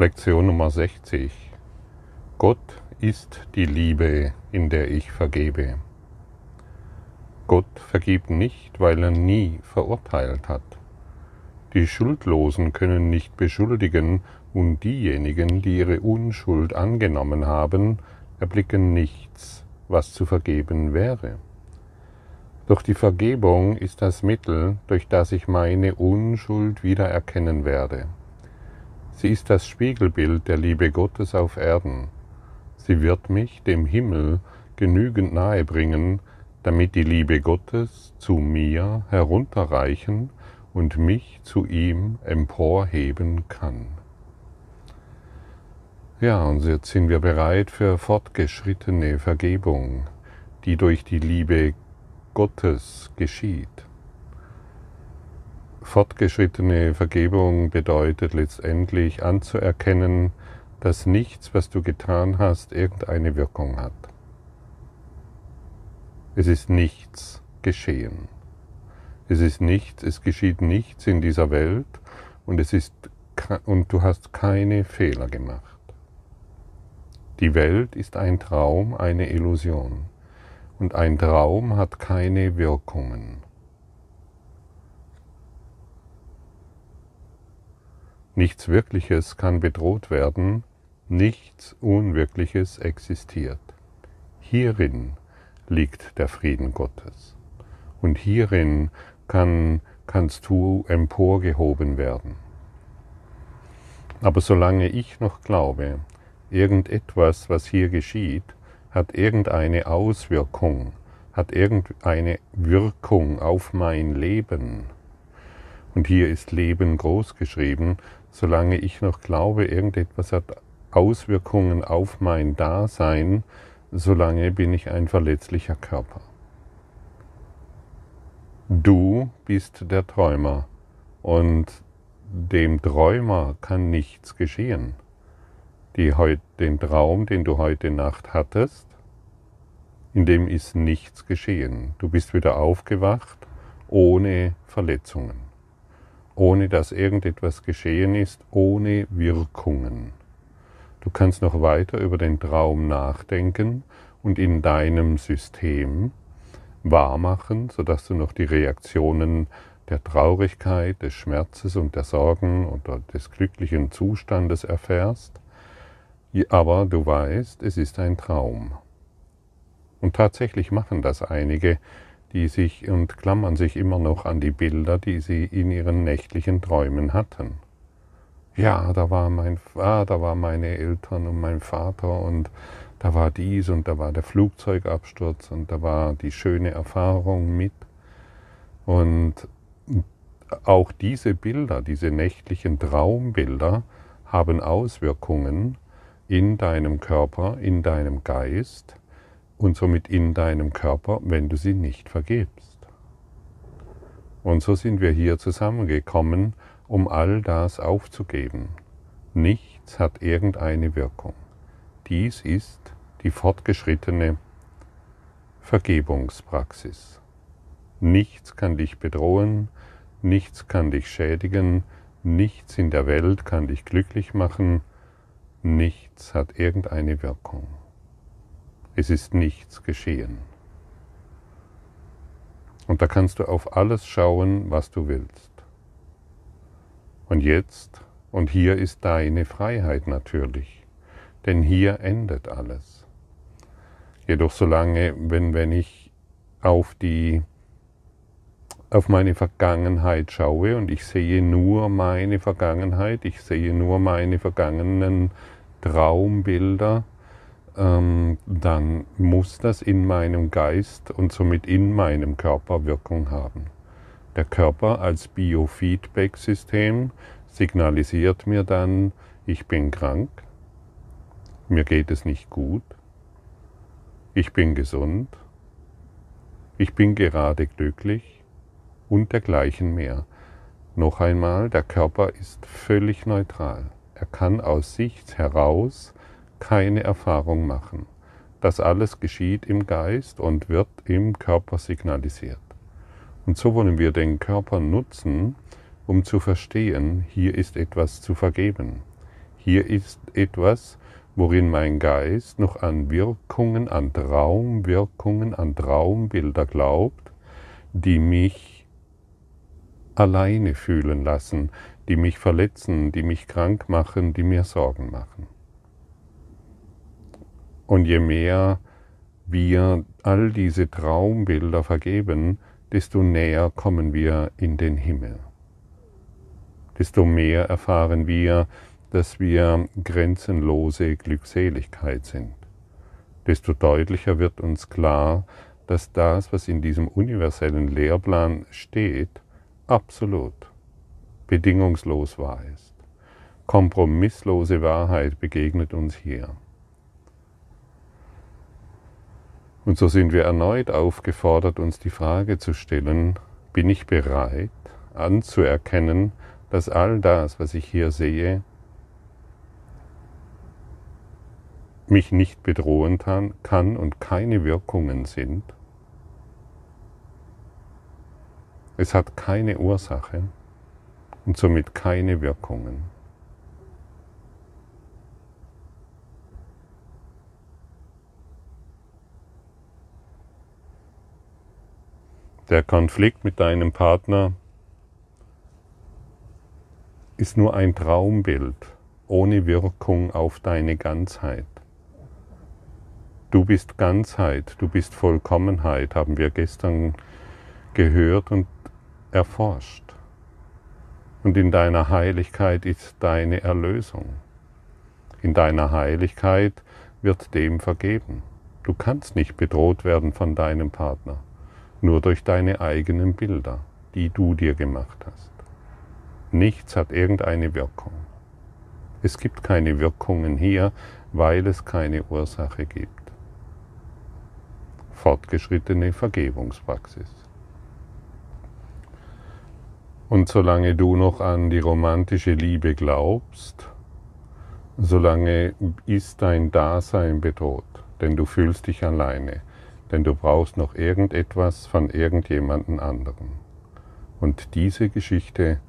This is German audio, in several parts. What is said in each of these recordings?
Lektion Nummer 60. Gott ist die Liebe, in der ich vergebe. Gott vergibt nicht, weil er nie verurteilt hat. Die Schuldlosen können nicht beschuldigen und diejenigen, die ihre Unschuld angenommen haben, erblicken nichts, was zu vergeben wäre. Doch die Vergebung ist das Mittel, durch das ich meine Unschuld wiedererkennen werde. Sie ist das Spiegelbild der Liebe Gottes auf Erden. Sie wird mich dem Himmel genügend nahe bringen, damit die Liebe Gottes zu mir herunterreichen und mich zu ihm emporheben kann. Ja, und jetzt sind wir bereit für fortgeschrittene Vergebung, die durch die Liebe Gottes geschieht. Fortgeschrittene Vergebung bedeutet letztendlich anzuerkennen, dass nichts, was du getan hast, irgendeine Wirkung hat. Es ist nichts geschehen. Es ist nichts, es geschieht nichts in dieser Welt und es ist und du hast keine Fehler gemacht. Die Welt ist ein Traum, eine Illusion und ein Traum hat keine Wirkungen. Nichts Wirkliches kann bedroht werden, nichts Unwirkliches existiert. Hierin liegt der Frieden Gottes. Und hierin kann, kannst du emporgehoben werden. Aber solange ich noch glaube, irgendetwas, was hier geschieht, hat irgendeine Auswirkung, hat irgendeine Wirkung auf mein Leben, und hier ist Leben groß geschrieben, solange ich noch glaube, irgendetwas hat Auswirkungen auf mein Dasein, solange bin ich ein verletzlicher Körper. Du bist der Träumer und dem Träumer kann nichts geschehen. Die, den Traum, den du heute Nacht hattest, in dem ist nichts geschehen. Du bist wieder aufgewacht ohne Verletzungen ohne dass irgendetwas geschehen ist, ohne Wirkungen. Du kannst noch weiter über den Traum nachdenken und in deinem System wahrmachen, sodass du noch die Reaktionen der Traurigkeit, des Schmerzes und der Sorgen oder des glücklichen Zustandes erfährst. Aber du weißt, es ist ein Traum. Und tatsächlich machen das einige, die sich und klammern sich immer noch an die Bilder, die sie in ihren nächtlichen Träumen hatten. Ja, da war mein ah, da war meine Eltern und mein Vater und da war dies und da war der Flugzeugabsturz und da war die schöne Erfahrung mit. Und auch diese Bilder, diese nächtlichen Traumbilder haben Auswirkungen in deinem Körper, in deinem Geist, und somit in deinem Körper, wenn du sie nicht vergebst. Und so sind wir hier zusammengekommen, um all das aufzugeben. Nichts hat irgendeine Wirkung. Dies ist die fortgeschrittene Vergebungspraxis. Nichts kann dich bedrohen, nichts kann dich schädigen, nichts in der Welt kann dich glücklich machen, nichts hat irgendeine Wirkung. Es ist nichts geschehen. Und da kannst du auf alles schauen, was du willst. Und jetzt, und hier ist deine Freiheit natürlich, denn hier endet alles. Jedoch solange, wenn, wenn ich auf die auf meine Vergangenheit schaue und ich sehe nur meine Vergangenheit, ich sehe nur meine vergangenen Traumbilder, ähm, dann muss das in meinem Geist und somit in meinem Körper Wirkung haben. Der Körper als Biofeedback-System signalisiert mir dann, ich bin krank, mir geht es nicht gut, ich bin gesund, ich bin gerade glücklich und dergleichen mehr. Noch einmal, der Körper ist völlig neutral. Er kann aus sich heraus keine Erfahrung machen. Das alles geschieht im Geist und wird im Körper signalisiert. Und so wollen wir den Körper nutzen, um zu verstehen, hier ist etwas zu vergeben. hier ist etwas, worin mein Geist noch an Wirkungen, an Traumwirkungen, an Traumbilder glaubt, die mich alleine fühlen lassen, die mich verletzen, die mich krank machen, die mir Sorgen machen. Und je mehr wir all diese Traumbilder vergeben, desto näher kommen wir in den Himmel. Desto mehr erfahren wir, dass wir grenzenlose Glückseligkeit sind. Desto deutlicher wird uns klar, dass das, was in diesem universellen Lehrplan steht, absolut, bedingungslos wahr ist. Kompromisslose Wahrheit begegnet uns hier. Und so sind wir erneut aufgefordert, uns die Frage zu stellen, bin ich bereit anzuerkennen, dass all das, was ich hier sehe, mich nicht bedrohen kann und keine Wirkungen sind. Es hat keine Ursache und somit keine Wirkungen. Der Konflikt mit deinem Partner ist nur ein Traumbild ohne Wirkung auf deine Ganzheit. Du bist Ganzheit, du bist Vollkommenheit, haben wir gestern gehört und erforscht. Und in deiner Heiligkeit ist deine Erlösung. In deiner Heiligkeit wird dem vergeben. Du kannst nicht bedroht werden von deinem Partner nur durch deine eigenen Bilder, die du dir gemacht hast. Nichts hat irgendeine Wirkung. Es gibt keine Wirkungen hier, weil es keine Ursache gibt. Fortgeschrittene Vergebungspraxis. Und solange du noch an die romantische Liebe glaubst, solange ist dein Dasein bedroht, denn du fühlst dich alleine denn du brauchst noch irgendetwas von irgendjemanden anderen. Und diese Geschichte,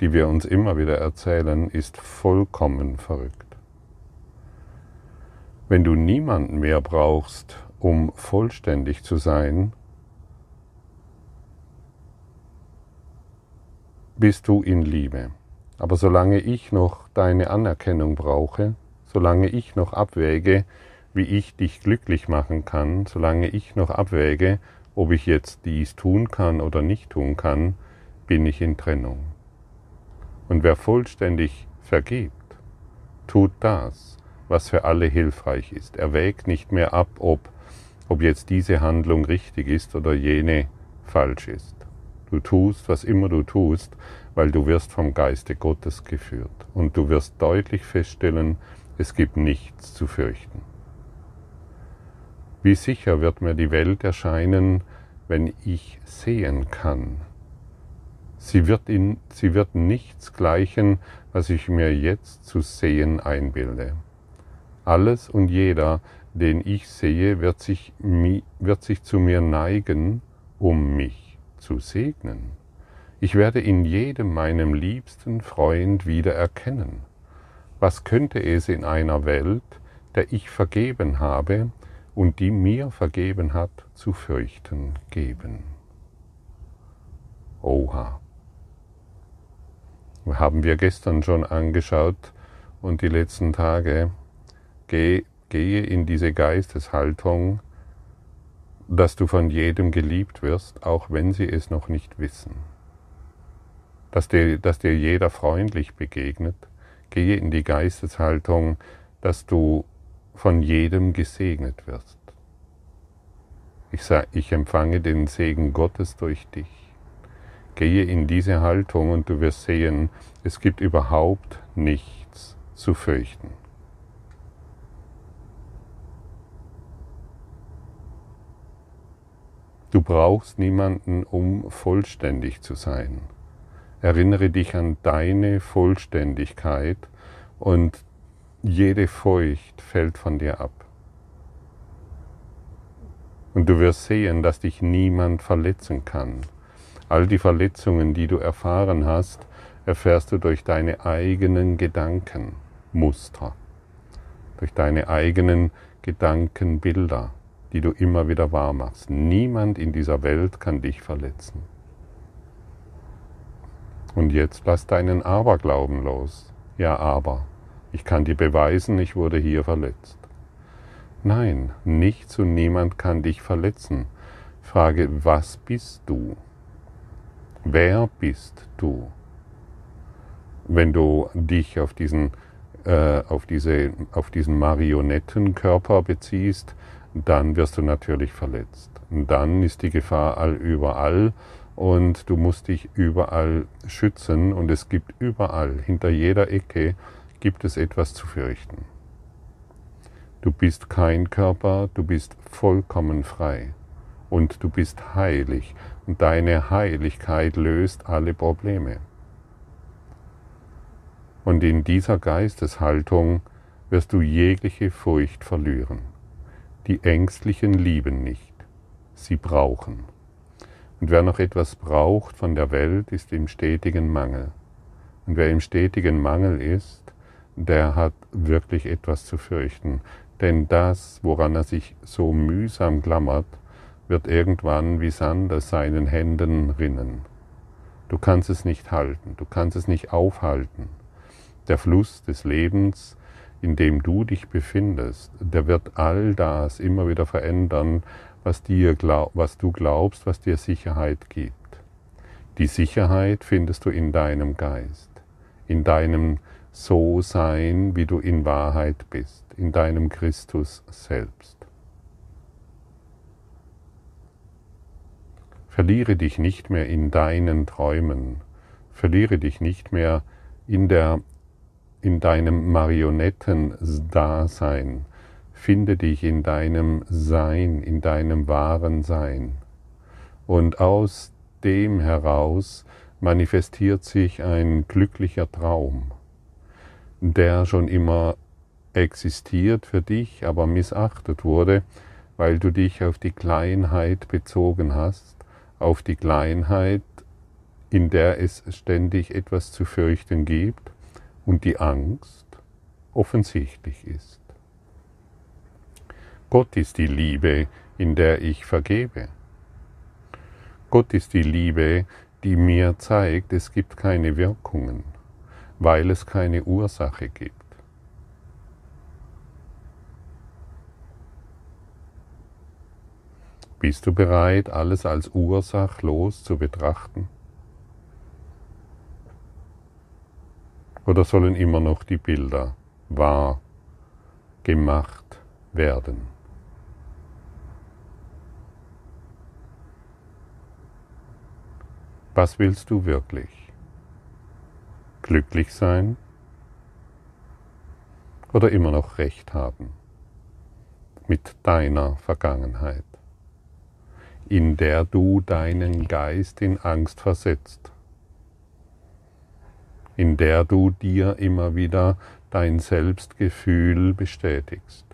die wir uns immer wieder erzählen, ist vollkommen verrückt. Wenn du niemanden mehr brauchst, um vollständig zu sein, bist du in Liebe. Aber solange ich noch deine Anerkennung brauche, solange ich noch abwäge, wie ich dich glücklich machen kann, solange ich noch abwäge, ob ich jetzt dies tun kann oder nicht tun kann, bin ich in Trennung. Und wer vollständig vergibt, tut das, was für alle hilfreich ist. Er wägt nicht mehr ab, ob, ob jetzt diese Handlung richtig ist oder jene falsch ist. Du tust, was immer du tust, weil du wirst vom Geiste Gottes geführt. Und du wirst deutlich feststellen, es gibt nichts zu fürchten. Wie sicher wird mir die Welt erscheinen, wenn ich sehen kann. Sie wird, in, sie wird nichts gleichen, was ich mir jetzt zu sehen einbilde. Alles und jeder, den ich sehe, wird sich, wird sich zu mir neigen, um mich zu segnen. Ich werde in jedem meinem liebsten Freund wieder erkennen. Was könnte es in einer Welt, der ich vergeben habe, und die mir vergeben hat, zu fürchten geben. Oha. Haben wir gestern schon angeschaut und die letzten Tage. Geh, gehe in diese Geisteshaltung, dass du von jedem geliebt wirst, auch wenn sie es noch nicht wissen. Dass dir, dass dir jeder freundlich begegnet. Gehe in die Geisteshaltung, dass du von jedem gesegnet wirst. Ich, sage, ich empfange den Segen Gottes durch dich. Gehe in diese Haltung und du wirst sehen, es gibt überhaupt nichts zu fürchten. Du brauchst niemanden, um vollständig zu sein. Erinnere dich an deine Vollständigkeit und jede Furcht fällt von dir ab. Und du wirst sehen, dass dich niemand verletzen kann. All die Verletzungen, die du erfahren hast, erfährst du durch deine eigenen Gedanken. Muster, durch deine eigenen Gedankenbilder, die du immer wieder wahr machst. Niemand in dieser Welt kann dich verletzen. Und jetzt lass deinen Aberglauben los. Ja, aber, ich kann dir beweisen, ich wurde hier verletzt. Nein, nichts und niemand kann dich verletzen. Frage, was bist du? Wer bist du? Wenn du dich auf diesen, äh, auf, diese, auf diesen Marionettenkörper beziehst, dann wirst du natürlich verletzt. Dann ist die Gefahr all überall und du musst dich überall schützen und es gibt überall, hinter jeder Ecke, gibt es etwas zu fürchten. Du bist kein Körper, du bist vollkommen frei und du bist heilig und deine Heiligkeit löst alle Probleme. Und in dieser Geisteshaltung wirst du jegliche Furcht verlieren. Die Ängstlichen lieben nicht, sie brauchen. Und wer noch etwas braucht von der Welt, ist im stetigen Mangel. Und wer im stetigen Mangel ist, der hat wirklich etwas zu fürchten. Denn das, woran er sich so mühsam klammert, wird irgendwann wie Sand aus seinen Händen rinnen. Du kannst es nicht halten, du kannst es nicht aufhalten. Der Fluss des Lebens, in dem du dich befindest, der wird all das immer wieder verändern, was, dir was du glaubst, was dir Sicherheit gibt. Die Sicherheit findest du in deinem Geist, in deinem so sein, wie du in Wahrheit bist, in deinem Christus selbst. Verliere dich nicht mehr in deinen Träumen, verliere dich nicht mehr in, der, in deinem Marionettendasein, finde dich in deinem Sein, in deinem wahren Sein. Und aus dem heraus manifestiert sich ein glücklicher Traum der schon immer existiert für dich, aber missachtet wurde, weil du dich auf die Kleinheit bezogen hast, auf die Kleinheit, in der es ständig etwas zu fürchten gibt und die Angst offensichtlich ist. Gott ist die Liebe, in der ich vergebe. Gott ist die Liebe, die mir zeigt, es gibt keine Wirkungen weil es keine Ursache gibt. Bist du bereit, alles als ursachlos zu betrachten? Oder sollen immer noch die Bilder wahr gemacht werden? Was willst du wirklich? Glücklich sein oder immer noch recht haben mit deiner Vergangenheit, in der du deinen Geist in Angst versetzt, in der du dir immer wieder dein Selbstgefühl bestätigst.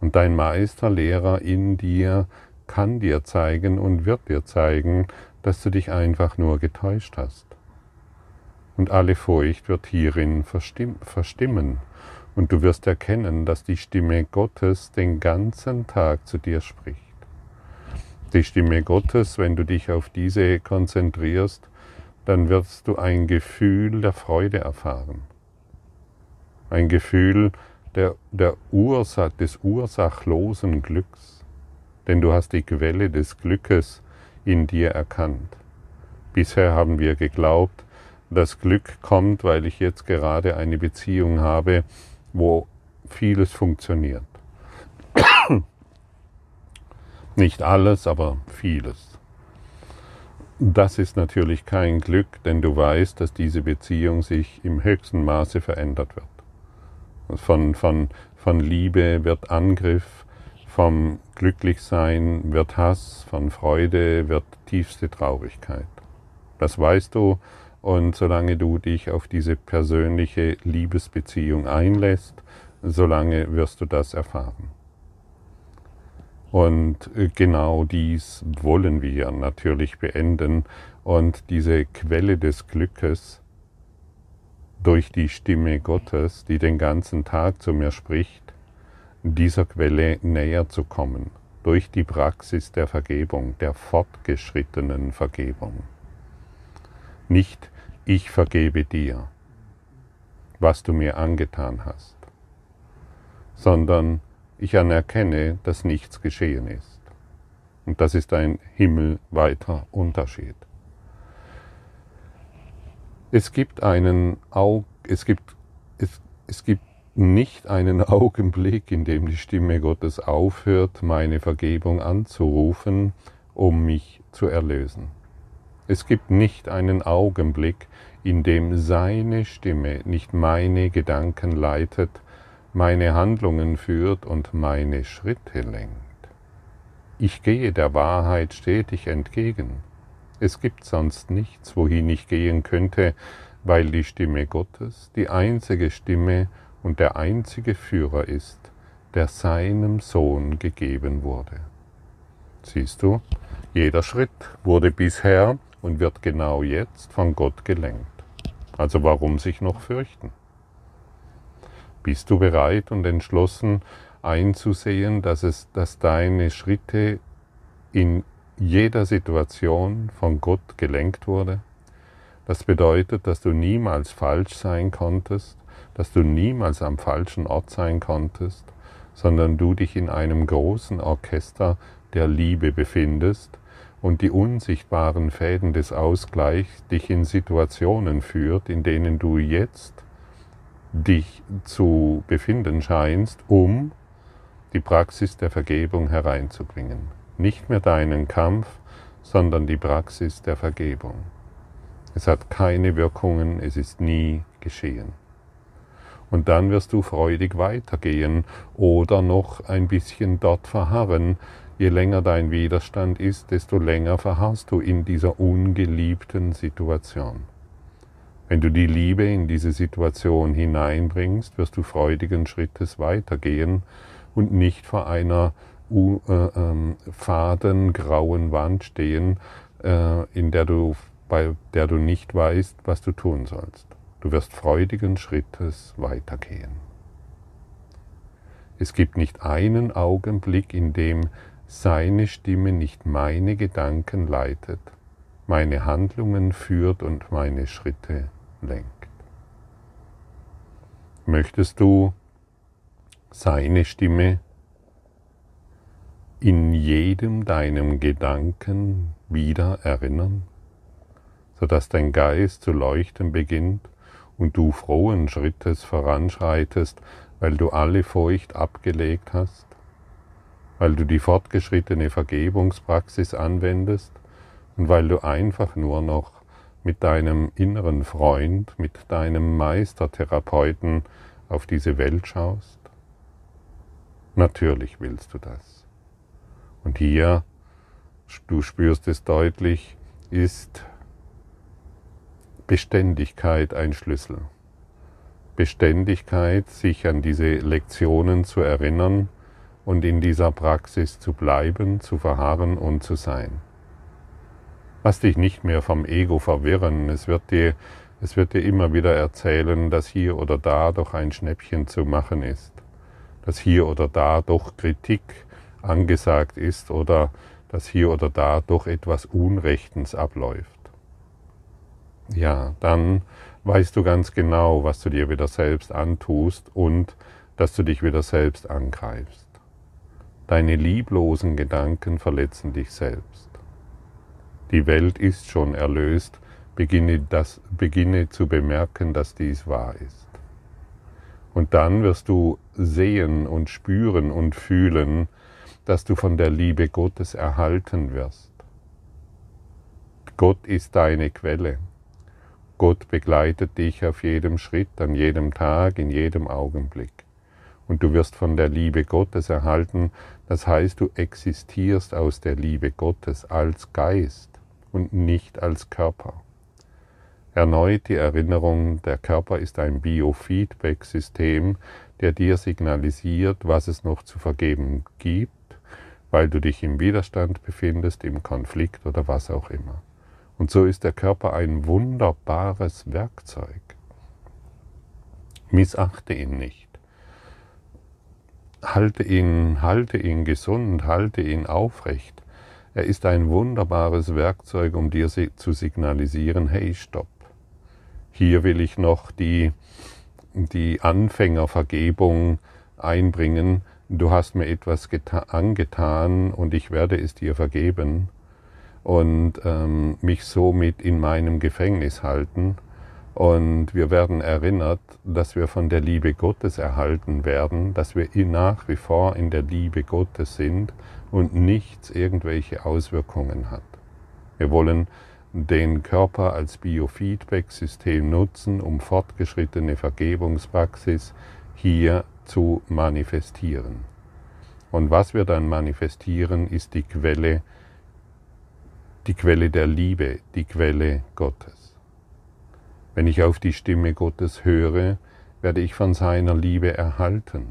Und dein Meisterlehrer in dir kann dir zeigen und wird dir zeigen, dass du dich einfach nur getäuscht hast und alle Furcht wird hierin verstimmen, und du wirst erkennen, dass die Stimme Gottes den ganzen Tag zu dir spricht. Die Stimme Gottes, wenn du dich auf diese konzentrierst, dann wirst du ein Gefühl der Freude erfahren. Ein Gefühl der, der Ursach, des ursachlosen Glücks. Denn du hast die Quelle des Glückes in dir erkannt. Bisher haben wir geglaubt, das Glück kommt, weil ich jetzt gerade eine Beziehung habe, wo vieles funktioniert. Nicht alles, aber vieles. Das ist natürlich kein Glück, denn du weißt, dass diese Beziehung sich im höchsten Maße verändert wird. Von, von, von Liebe wird Angriff, vom Glücklichsein wird Hass, von Freude wird tiefste Traurigkeit. Das weißt du, und solange du dich auf diese persönliche Liebesbeziehung einlässt, solange wirst du das erfahren. Und genau dies wollen wir natürlich beenden. Und diese Quelle des Glückes, durch die Stimme Gottes, die den ganzen Tag zu mir spricht, dieser Quelle näher zu kommen, durch die Praxis der Vergebung, der fortgeschrittenen Vergebung. Nicht ich vergebe dir, was du mir angetan hast, sondern ich anerkenne, dass nichts geschehen ist. Und das ist ein himmelweiter Unterschied. Es gibt einen Aug, es gibt, es, es gibt nicht einen Augenblick, in dem die Stimme Gottes aufhört, meine Vergebung anzurufen, um mich zu erlösen. Es gibt nicht einen Augenblick, in dem seine Stimme nicht meine Gedanken leitet, meine Handlungen führt und meine Schritte lenkt. Ich gehe der Wahrheit stetig entgegen. Es gibt sonst nichts, wohin ich gehen könnte, weil die Stimme Gottes die einzige Stimme und der einzige Führer ist, der seinem Sohn gegeben wurde. Siehst du, jeder Schritt wurde bisher und wird genau jetzt von Gott gelenkt. Also warum sich noch fürchten? Bist du bereit und entschlossen einzusehen, dass, es, dass deine Schritte in jeder Situation von Gott gelenkt wurde? Das bedeutet, dass du niemals falsch sein konntest, dass du niemals am falschen Ort sein konntest, sondern du dich in einem großen Orchester der Liebe befindest und die unsichtbaren Fäden des Ausgleichs dich in Situationen führt, in denen du jetzt dich zu befinden scheinst, um die Praxis der Vergebung hereinzubringen. Nicht mehr deinen Kampf, sondern die Praxis der Vergebung. Es hat keine Wirkungen, es ist nie geschehen. Und dann wirst du freudig weitergehen oder noch ein bisschen dort verharren. Je länger dein Widerstand ist, desto länger verharrst du in dieser ungeliebten Situation. Wenn du die Liebe in diese Situation hineinbringst, wirst du freudigen Schrittes weitergehen und nicht vor einer uh, äh, faden grauen Wand stehen, äh, in der du, bei der du nicht weißt, was du tun sollst. Du wirst freudigen Schrittes weitergehen. Es gibt nicht einen Augenblick, in dem seine Stimme nicht meine Gedanken leitet, meine Handlungen führt und meine Schritte lenkt. Möchtest du seine Stimme in jedem deinem Gedanken wieder erinnern, sodass dein Geist zu leuchten beginnt und du frohen Schrittes voranschreitest, weil du alle Furcht abgelegt hast, weil du die fortgeschrittene Vergebungspraxis anwendest und weil du einfach nur noch mit deinem inneren Freund, mit deinem Meistertherapeuten auf diese Welt schaust? Natürlich willst du das. Und hier, du spürst es deutlich, ist Beständigkeit ein Schlüssel. Beständigkeit, sich an diese Lektionen zu erinnern und in dieser Praxis zu bleiben, zu verharren und zu sein. Lass dich nicht mehr vom Ego verwirren. Es wird dir, es wird dir immer wieder erzählen, dass hier oder da doch ein Schnäppchen zu machen ist, dass hier oder da doch Kritik angesagt ist oder dass hier oder da doch etwas Unrechtens abläuft ja, dann weißt du ganz genau, was du dir wieder selbst antust und dass du dich wieder selbst angreifst. Deine lieblosen Gedanken verletzen dich selbst. Die Welt ist schon erlöst, beginne, das, beginne zu bemerken, dass dies wahr ist. Und dann wirst du sehen und spüren und fühlen, dass du von der Liebe Gottes erhalten wirst. Gott ist deine Quelle. Gott begleitet dich auf jedem Schritt, an jedem Tag, in jedem Augenblick. Und du wirst von der Liebe Gottes erhalten, das heißt, du existierst aus der Liebe Gottes als Geist und nicht als Körper. Erneut die Erinnerung, der Körper ist ein Biofeedback-System, der dir signalisiert, was es noch zu vergeben gibt, weil du dich im Widerstand befindest, im Konflikt oder was auch immer. Und so ist der Körper ein wunderbares Werkzeug. Missachte ihn nicht. Halte ihn, halte ihn gesund, halte ihn aufrecht. Er ist ein wunderbares Werkzeug, um dir zu signalisieren, hey, stopp. Hier will ich noch die, die Anfängervergebung einbringen. Du hast mir etwas angetan und ich werde es dir vergeben und ähm, mich somit in meinem Gefängnis halten. Und wir werden erinnert, dass wir von der Liebe Gottes erhalten werden, dass wir nach wie vor in der Liebe Gottes sind und nichts irgendwelche Auswirkungen hat. Wir wollen den Körper als Biofeedback-System nutzen, um fortgeschrittene Vergebungspraxis hier zu manifestieren. Und was wir dann manifestieren, ist die Quelle, die Quelle der Liebe, die Quelle Gottes. Wenn ich auf die Stimme Gottes höre, werde ich von seiner Liebe erhalten.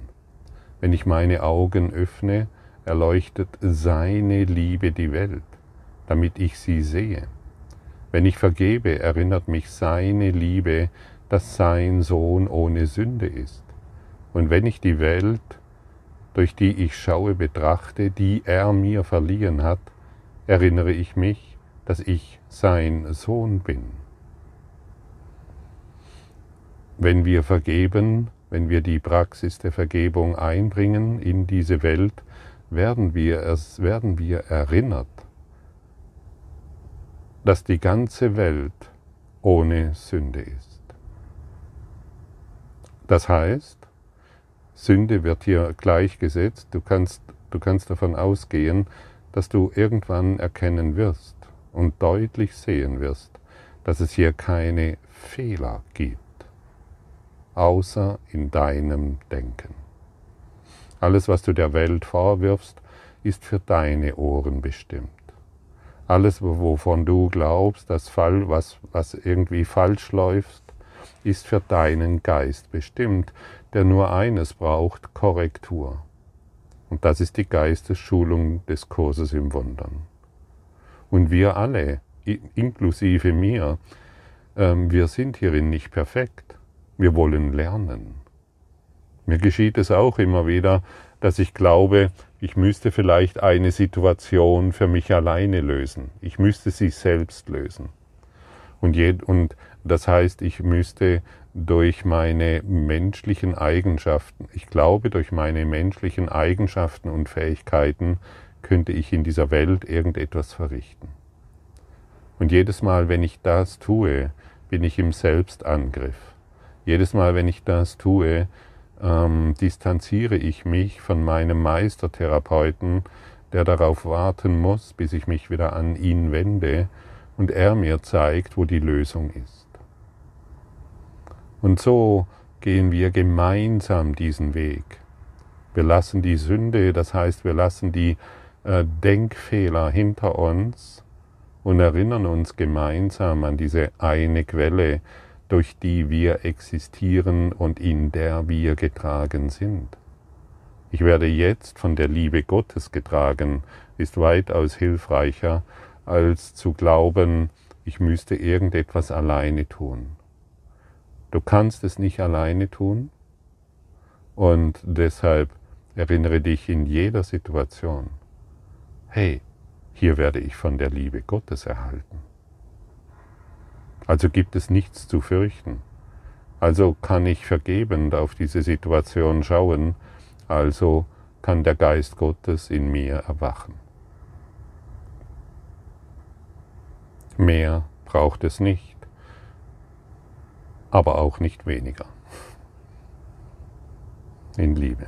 Wenn ich meine Augen öffne, erleuchtet seine Liebe die Welt, damit ich sie sehe. Wenn ich vergebe, erinnert mich seine Liebe, dass sein Sohn ohne Sünde ist. Und wenn ich die Welt, durch die ich schaue, betrachte, die er mir verliehen hat, erinnere ich mich, dass ich sein Sohn bin. Wenn wir vergeben, wenn wir die Praxis der Vergebung einbringen in diese Welt, werden wir, es, werden wir erinnert, dass die ganze Welt ohne Sünde ist. Das heißt, Sünde wird hier gleichgesetzt. Du kannst, du kannst davon ausgehen, dass du irgendwann erkennen wirst und deutlich sehen wirst, dass es hier keine Fehler gibt außer in deinem Denken. Alles, was du der Welt vorwirfst, ist für deine Ohren bestimmt. Alles, wovon du glaubst, dass Fall, was, was irgendwie falsch läuft, ist für deinen Geist bestimmt, der nur eines braucht, Korrektur. Und das ist die Geistesschulung des Kurses im Wundern. Und wir alle, inklusive mir, ähm, wir sind hierin nicht perfekt. Wir wollen lernen. Mir geschieht es auch immer wieder, dass ich glaube, ich müsste vielleicht eine Situation für mich alleine lösen. Ich müsste sie selbst lösen. Und, je, und das heißt, ich müsste durch meine menschlichen Eigenschaften, ich glaube, durch meine menschlichen Eigenschaften und Fähigkeiten könnte ich in dieser Welt irgendetwas verrichten. Und jedes Mal, wenn ich das tue, bin ich im Selbstangriff. Jedes Mal, wenn ich das tue, ähm, distanziere ich mich von meinem Meistertherapeuten, der darauf warten muss, bis ich mich wieder an ihn wende und er mir zeigt, wo die Lösung ist. Und so gehen wir gemeinsam diesen Weg. Wir lassen die Sünde, das heißt, wir lassen die äh, Denkfehler hinter uns und erinnern uns gemeinsam an diese eine Quelle, durch die wir existieren und in der wir getragen sind. Ich werde jetzt von der Liebe Gottes getragen, ist weitaus hilfreicher, als zu glauben, ich müsste irgendetwas alleine tun. Du kannst es nicht alleine tun und deshalb erinnere dich in jeder Situation, hey, hier werde ich von der Liebe Gottes erhalten. Also gibt es nichts zu fürchten. Also kann ich vergebend auf diese Situation schauen, also kann der Geist Gottes in mir erwachen. Mehr braucht es nicht, aber auch nicht weniger. In Liebe.